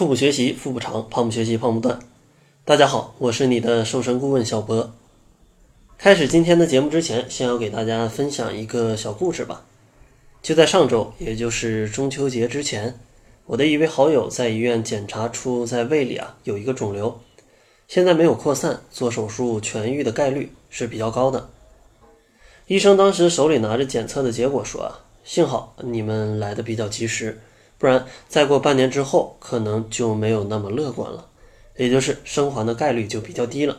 腹部学习，腹部长；胖不学习，胖不断。大家好，我是你的瘦身顾问小博。开始今天的节目之前，先要给大家分享一个小故事吧。就在上周，也就是中秋节之前，我的一位好友在医院检查出在胃里啊有一个肿瘤，现在没有扩散，做手术痊愈的概率是比较高的。医生当时手里拿着检测的结果说啊，幸好你们来的比较及时。不然，再过半年之后，可能就没有那么乐观了，也就是生还的概率就比较低了。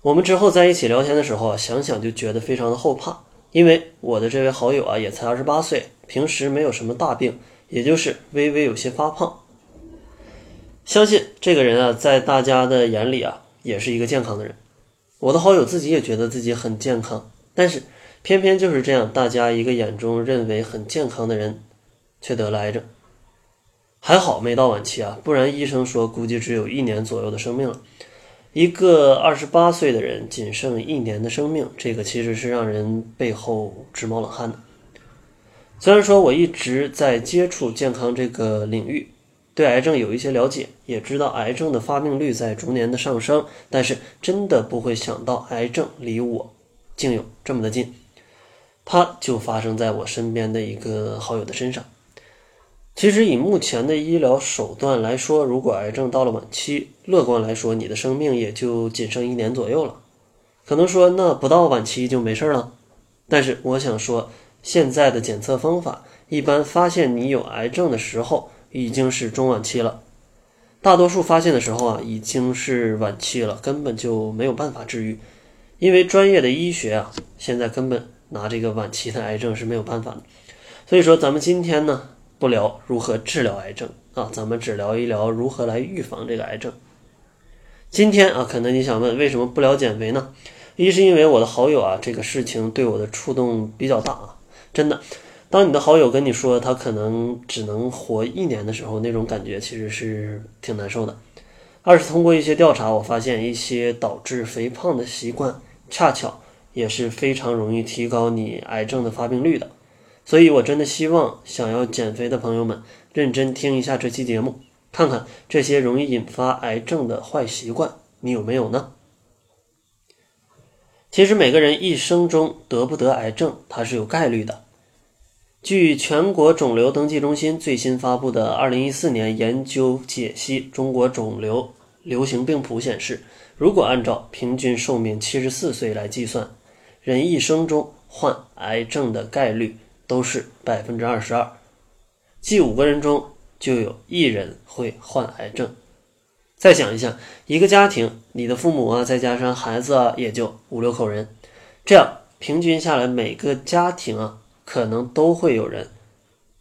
我们之后在一起聊天的时候啊，想想就觉得非常的后怕，因为我的这位好友啊也才二十八岁，平时没有什么大病，也就是微微有些发胖。相信这个人啊，在大家的眼里啊，也是一个健康的人。我的好友自己也觉得自己很健康，但是偏偏就是这样，大家一个眼中认为很健康的人。却得了癌症，还好没到晚期啊，不然医生说估计只有一年左右的生命了。一个二十八岁的人仅剩一年的生命，这个其实是让人背后直冒冷汗的。虽然说我一直在接触健康这个领域，对癌症有一些了解，也知道癌症的发病率在逐年的上升，但是真的不会想到癌症离我竟有这么的近，它就发生在我身边的一个好友的身上。其实以目前的医疗手段来说，如果癌症到了晚期，乐观来说，你的生命也就仅剩一年左右了。可能说那不到晚期就没事了，但是我想说，现在的检测方法一般发现你有癌症的时候已经是中晚期了，大多数发现的时候啊已经是晚期了，根本就没有办法治愈，因为专业的医学啊现在根本拿这个晚期的癌症是没有办法的。所以说咱们今天呢。不聊如何治疗癌症啊，咱们只聊一聊如何来预防这个癌症。今天啊，可能你想问，为什么不聊减肥呢？一是因为我的好友啊，这个事情对我的触动比较大啊，真的。当你的好友跟你说他可能只能活一年的时候，那种感觉其实是挺难受的。二是通过一些调查，我发现一些导致肥胖的习惯，恰巧也是非常容易提高你癌症的发病率的。所以，我真的希望想要减肥的朋友们认真听一下这期节目，看看这些容易引发癌症的坏习惯你有没有呢？其实，每个人一生中得不得癌症，它是有概率的。据全国肿瘤登记中心最新发布的二零一四年研究解析中国肿瘤流行病谱显示，如果按照平均寿命七十四岁来计算，人一生中患癌症的概率。都是百分之二十二，即五个人中就有一人会患癌症。再想一下，一个家庭，你的父母啊，再加上孩子啊，也就五六口人，这样平均下来，每个家庭啊，可能都会有人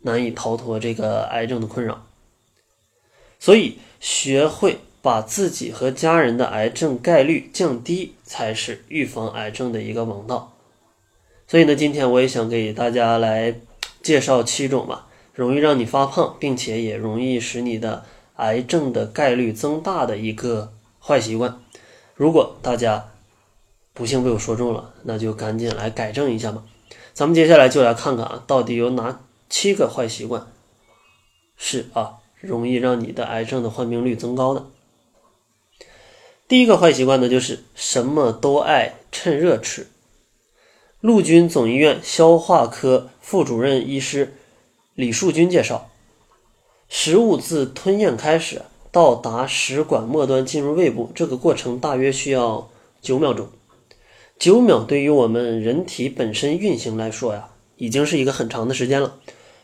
难以逃脱这个癌症的困扰。所以，学会把自己和家人的癌症概率降低，才是预防癌症的一个王道。所以呢，今天我也想给大家来介绍七种吧，容易让你发胖，并且也容易使你的癌症的概率增大的一个坏习惯。如果大家不幸被我说中了，那就赶紧来改正一下吧。咱们接下来就来看看啊，到底有哪七个坏习惯是啊，容易让你的癌症的患病率增高的。第一个坏习惯呢，就是什么都爱趁热吃。陆军总医院消化科副主任医师李树军介绍，食物自吞咽开始到达食管末端进入胃部，这个过程大约需要九秒钟。九秒对于我们人体本身运行来说呀，已经是一个很长的时间了。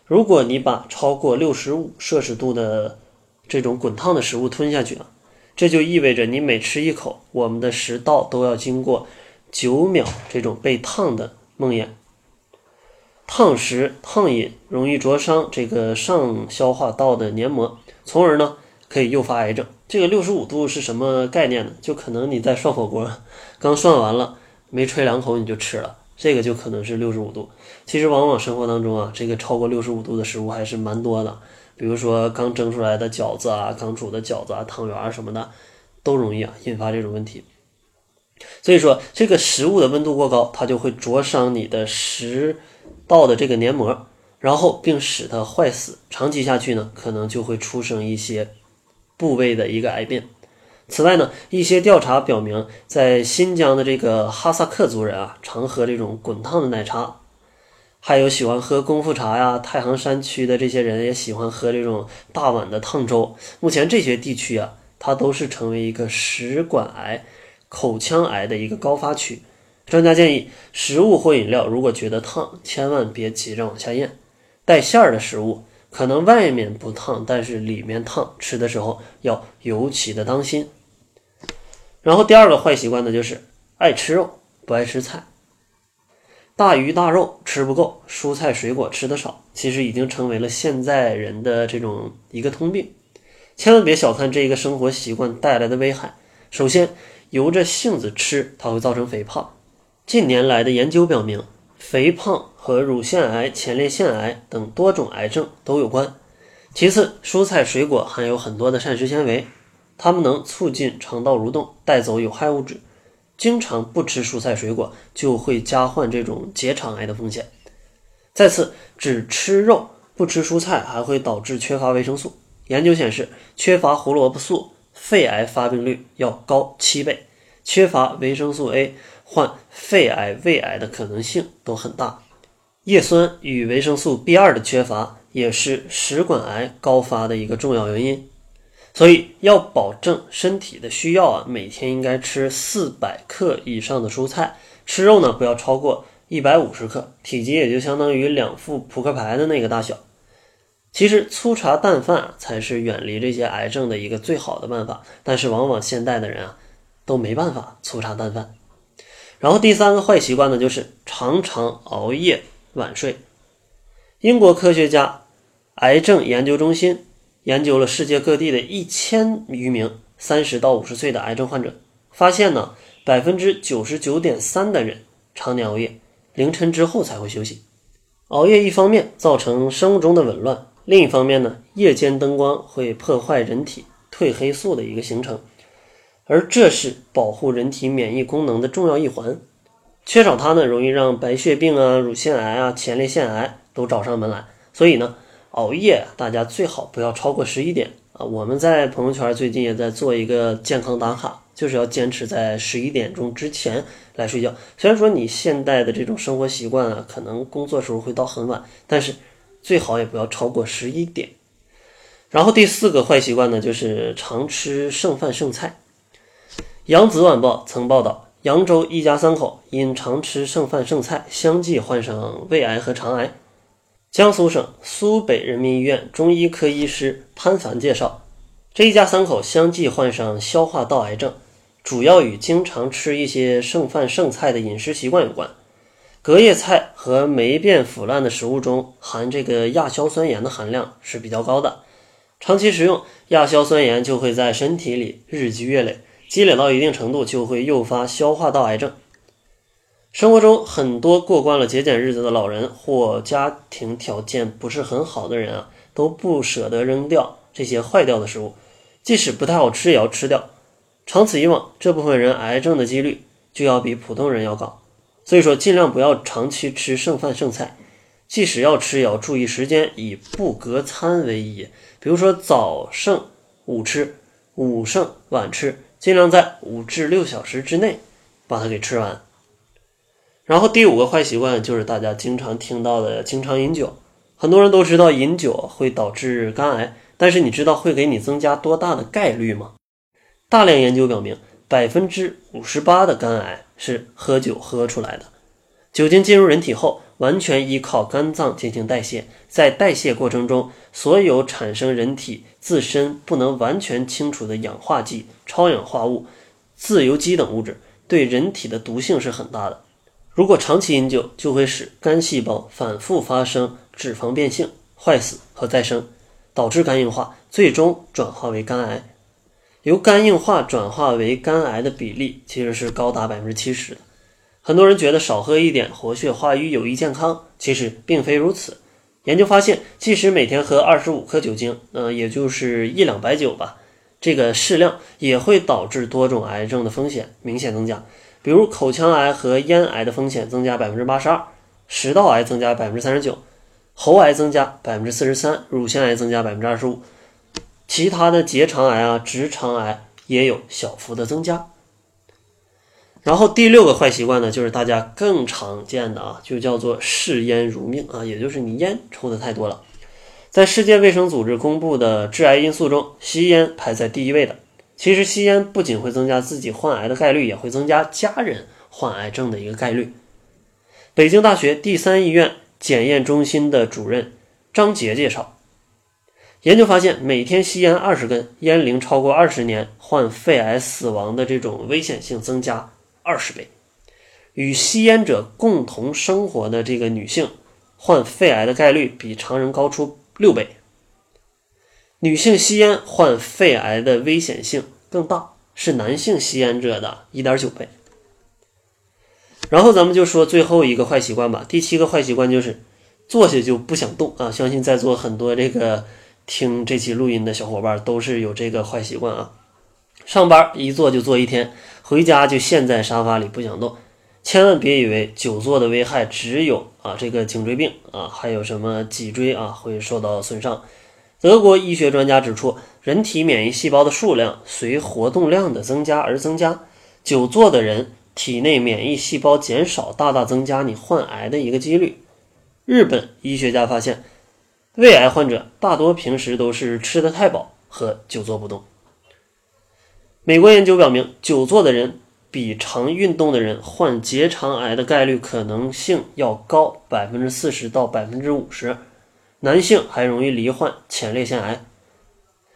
如果你把超过六十五摄氏度的这种滚烫的食物吞下去啊，这就意味着你每吃一口，我们的食道都要经过。九秒这种被烫的梦魇，烫食烫饮容易灼伤这个上消化道的黏膜，从而呢可以诱发癌症。这个六十五度是什么概念呢？就可能你在涮火锅，刚涮完了，没吹两口你就吃了，这个就可能是六十五度。其实往往生活当中啊，这个超过六十五度的食物还是蛮多的，比如说刚蒸出来的饺子啊，刚煮的饺子啊，汤圆什么的，都容易啊引发这种问题。所以说，这个食物的温度过高，它就会灼伤你的食道的这个黏膜，然后并使它坏死，长期下去呢，可能就会出生一些部位的一个癌变。此外呢，一些调查表明，在新疆的这个哈萨克族人啊，常喝这种滚烫的奶茶，还有喜欢喝功夫茶呀。太行山区的这些人也喜欢喝这种大碗的烫粥。目前这些地区啊，它都是成为一个食管癌、口腔癌的一个高发区。专家建议，食物或饮料如果觉得烫，千万别急着往下咽。带馅儿的食物，可能外面不烫，但是里面烫，吃的时候要尤其的当心。然后第二个坏习惯呢，就是爱吃肉不爱吃菜，大鱼大肉吃不够，蔬菜水果吃的少，其实已经成为了现在人的这种一个通病。千万别小看这一个生活习惯带来的危害。首先，由着性子吃，它会造成肥胖。近年来的研究表明，肥胖和乳腺癌、前列腺癌等多种癌症都有关。其次，蔬菜水果含有很多的膳食纤维，它们能促进肠道蠕动，带走有害物质。经常不吃蔬菜水果，就会加患这种结肠癌的风险。再次，只吃肉不吃蔬菜，还会导致缺乏维生素。研究显示，缺乏胡萝卜素，肺癌发病率要高七倍；缺乏维生素 A。患肺癌、胃癌的可能性都很大。叶酸与维生素 B2 的缺乏也是食管癌高发的一个重要原因。所以要保证身体的需要啊，每天应该吃四百克以上的蔬菜，吃肉呢不要超过一百五十克，体积也就相当于两副扑克牌的那个大小。其实粗茶淡饭才是远离这些癌症的一个最好的办法，但是往往现代的人啊都没办法粗茶淡饭。然后第三个坏习惯呢，就是常常熬夜晚睡。英国科学家癌症研究中心研究了世界各地的一千余名三十到五十岁的癌症患者，发现呢，百分之九十九点三的人常年熬夜，凌晨之后才会休息。熬夜一方面造成生物钟的紊乱，另一方面呢，夜间灯光会破坏人体褪黑素的一个形成。而这是保护人体免疫功能的重要一环，缺少它呢，容易让白血病啊、乳腺癌啊、前列腺癌都找上门来。所以呢，熬夜大家最好不要超过十一点啊。我们在朋友圈最近也在做一个健康打卡，就是要坚持在十一点钟之前来睡觉。虽然说你现代的这种生活习惯啊，可能工作时候会到很晚，但是最好也不要超过十一点。然后第四个坏习惯呢，就是常吃剩饭剩菜。扬子晚报曾报道，扬州一家三口因常吃剩饭剩菜，相继患上胃癌和肠癌。江苏省苏北人民医院中医科医师潘凡介绍，这一家三口相继患上消化道癌症，主要与经常吃一些剩饭剩菜的饮食习惯有关。隔夜菜和霉变腐烂的食物中含这个亚硝酸盐的含量是比较高的，长期食用亚硝酸盐就会在身体里日积月累。积累到一定程度，就会诱发消化道癌症。生活中很多过惯了节俭日子的老人或家庭条件不是很好的人啊，都不舍得扔掉这些坏掉的食物，即使不太好吃也要吃掉。长此以往，这部分人癌症的几率就要比普通人要高。所以说，尽量不要长期吃剩饭剩菜，即使要吃，也要注意时间，以不隔餐为宜。比如说早剩午吃，午剩晚吃。尽量在五至六小时之内把它给吃完。然后第五个坏习惯就是大家经常听到的经常饮酒。很多人都知道饮酒会导致肝癌，但是你知道会给你增加多大的概率吗？大量研究表明，百分之五十八的肝癌是喝酒喝出来的。酒精进入人体后，完全依靠肝脏进行代谢，在代谢过程中，所有产生人体自身不能完全清除的氧化剂、超氧化物、自由基等物质，对人体的毒性是很大的。如果长期饮酒，就会使肝细胞反复发生脂肪变性、坏死和再生，导致肝硬化，最终转化为肝癌。由肝硬化转化为肝癌的比例其实是高达百分之七十的。很多人觉得少喝一点活血化瘀有益健康，其实并非如此。研究发现，即使每天喝二十五克酒精，嗯，也就是一两白酒吧，这个适量也会导致多种癌症的风险明显增加。比如口腔癌和咽癌的风险增加百分之八十二，食道癌增加百分之三十九，喉癌增加百分之四十三，乳腺癌增加百分之二十五，其他的结肠癌啊、直肠癌也有小幅的增加。然后第六个坏习惯呢，就是大家更常见的啊，就叫做嗜烟如命啊，也就是你烟抽的太多了。在世界卫生组织公布的致癌因素中，吸烟排在第一位的。其实吸烟不仅会增加自己患癌的概率，也会增加家人患癌症的一个概率。北京大学第三医院检验中心的主任张杰介绍，研究发现，每天吸烟二十根，烟龄超过二十年，患肺癌死亡的这种危险性增加。二十倍，与吸烟者共同生活的这个女性患肺癌的概率比常人高出六倍。女性吸烟患肺癌的危险性更大，是男性吸烟者的一点九倍。然后咱们就说最后一个坏习惯吧。第七个坏习惯就是坐下就不想动啊！相信在座很多这个听这期录音的小伙伴都是有这个坏习惯啊。上班一坐就坐一天。回家就陷在沙发里不想动，千万别以为久坐的危害只有啊这个颈椎病啊，还有什么脊椎啊会受到损伤。德国医学专家指出，人体免疫细胞的数量随活动量的增加而增加，久坐的人体内免疫细胞减少，大大增加你患癌的一个几率。日本医学家发现，胃癌患者大多平时都是吃的太饱和久坐不动。美国研究表明，久坐的人比常运动的人患结肠癌的概率可能性要高百分之四十到百分之五十，男性还容易罹患前列腺癌。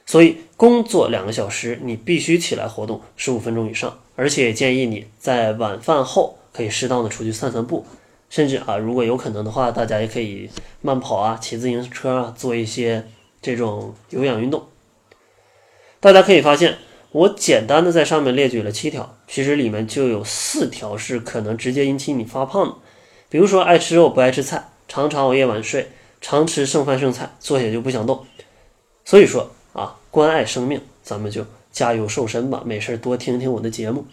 所以，工作两个小时，你必须起来活动十五分钟以上，而且建议你在晚饭后可以适当的出去散散步，甚至啊，如果有可能的话，大家也可以慢跑啊、骑自行车啊，做一些这种有氧运动。大家可以发现。我简单的在上面列举了七条，其实里面就有四条是可能直接引起你发胖的，比如说爱吃肉不爱吃菜，常常熬夜晚睡，常吃剩饭剩菜，坐下就不想动。所以说啊，关爱生命，咱们就加油瘦身吧，没事多听听我的节目。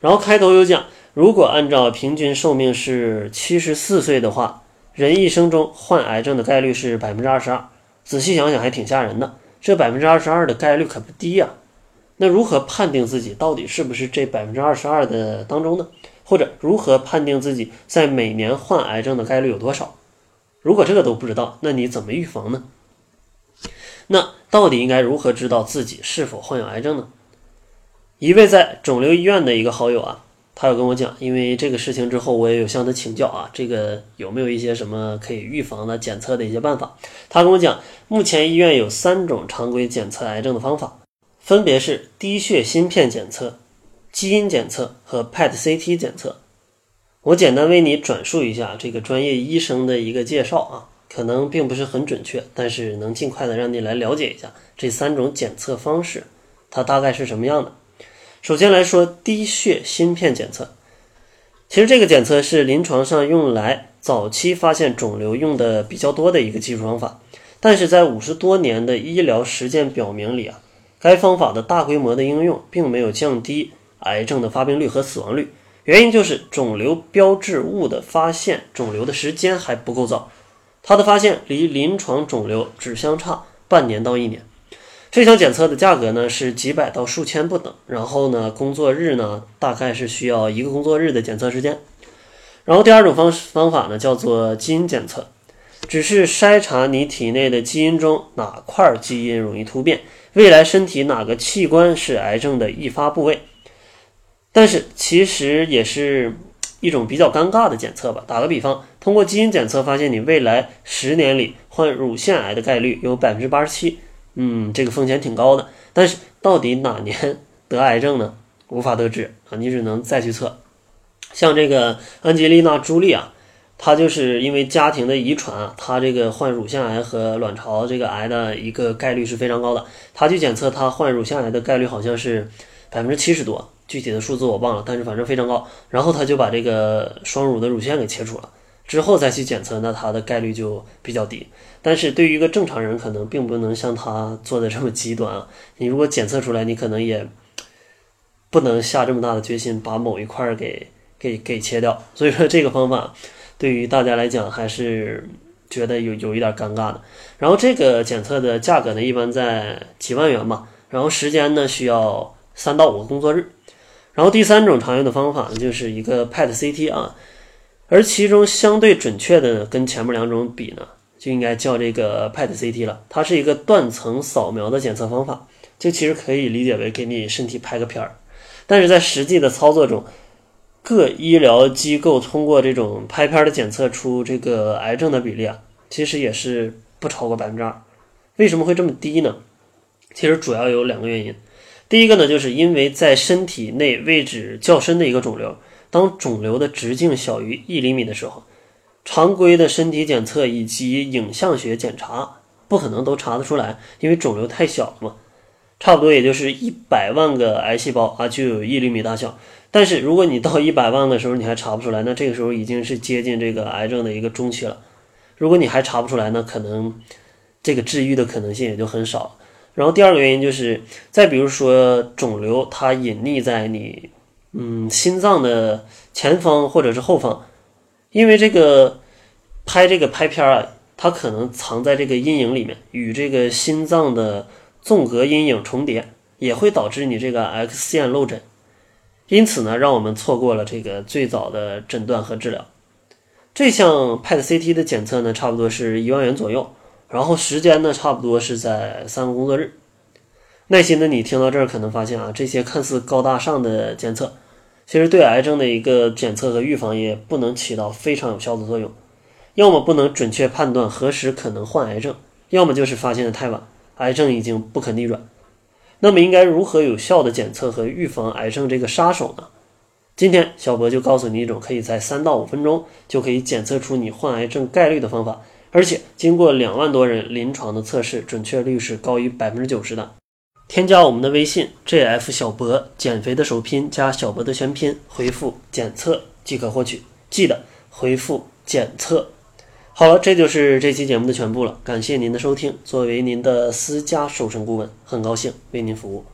然后开头有讲，如果按照平均寿命是七十四岁的话，人一生中患癌症的概率是百分之二十二。仔细想想还挺吓人的，这百分之二十二的概率可不低呀。那如何判定自己到底是不是这百分之二十二的当中呢？或者如何判定自己在每年患癌症的概率有多少？如果这个都不知道，那你怎么预防呢？那到底应该如何知道自己是否患有癌症呢？一位在肿瘤医院的一个好友啊，他有跟我讲，因为这个事情之后，我也有向他请教啊，这个有没有一些什么可以预防的检测的一些办法？他跟我讲，目前医院有三种常规检测癌症的方法。分别是滴血芯片检测、基因检测和 PET-CT 检测。我简单为你转述一下这个专业医生的一个介绍啊，可能并不是很准确，但是能尽快的让你来了解一下这三种检测方式，它大概是什么样的。首先来说滴血芯片检测，其实这个检测是临床上用来早期发现肿瘤用的比较多的一个技术方法，但是在五十多年的医疗实践表明里啊。该方法的大规模的应用并没有降低癌症的发病率和死亡率，原因就是肿瘤标志物的发现，肿瘤的时间还不够早，它的发现离临床肿瘤只相差半年到一年。这项检测的价格呢是几百到数千不等，然后呢工作日呢大概是需要一个工作日的检测时间。然后第二种方方法呢叫做基因检测，只是筛查你体内的基因中哪块基因容易突变。未来身体哪个器官是癌症的易发部位？但是其实也是一种比较尴尬的检测吧。打个比方，通过基因检测发现你未来十年里患乳腺癌的概率有百分之八十七，嗯，这个风险挺高的。但是到底哪年得癌症呢？无法得知啊，你只能再去测。像这个安吉丽娜·朱莉啊。她就是因为家庭的遗传啊，她这个患乳腺癌和卵巢这个癌的一个概率是非常高的。他去检测，他患乳腺癌的概率好像是百分之七十多，具体的数字我忘了，但是反正非常高。然后他就把这个双乳的乳腺给切除了，之后再去检测，那他的概率就比较低。但是对于一个正常人，可能并不能像他做的这么极端啊。你如果检测出来，你可能也不能下这么大的决心把某一块儿给给给切掉。所以说这个方法。对于大家来讲，还是觉得有有一点尴尬的。然后这个检测的价格呢，一般在几万元吧。然后时间呢，需要三到五个工作日。然后第三种常用的方法呢，就是一个 PET CT 啊，而其中相对准确的跟前面两种比呢，就应该叫这个 PET CT 了。它是一个断层扫描的检测方法，就其实可以理解为给你身体拍个片儿。但是在实际的操作中，各医疗机构通过这种拍片的检测出这个癌症的比例啊，其实也是不超过百分之二。为什么会这么低呢？其实主要有两个原因。第一个呢，就是因为在身体内位置较深的一个肿瘤，当肿瘤的直径小于一厘米的时候，常规的身体检测以及影像学检查不可能都查得出来，因为肿瘤太小了嘛。差不多也就是一百万个癌细胞啊，就有一厘米大小。但是如果你到一百万的时候你还查不出来，那这个时候已经是接近这个癌症的一个中期了。如果你还查不出来，那可能这个治愈的可能性也就很少。然后第二个原因就是，再比如说肿瘤它隐匿在你嗯心脏的前方或者是后方，因为这个拍这个拍片啊，它可能藏在这个阴影里面，与这个心脏的纵隔阴影重叠，也会导致你这个 X 线漏诊。因此呢，让我们错过了这个最早的诊断和治疗。这项 PET CT 的检测呢，差不多是一万元左右，然后时间呢，差不多是在三个工作日。耐心的你听到这儿，可能发现啊，这些看似高大上的检测，其实对癌症的一个检测和预防也不能起到非常有效的作用。要么不能准确判断何时可能患癌症，要么就是发现的太晚，癌症已经不可逆转。那么应该如何有效的检测和预防癌症这个杀手呢？今天小博就告诉你一种可以在三到五分钟就可以检测出你患癌症概率的方法，而且经过两万多人临床的测试，准确率是高于百分之九十的。添加我们的微信 jf 小博，减肥的首拼加小博的全拼，回复检测即可获取。记得回复检测。好了，这就是这期节目的全部了。感谢您的收听。作为您的私家瘦身顾问，很高兴为您服务。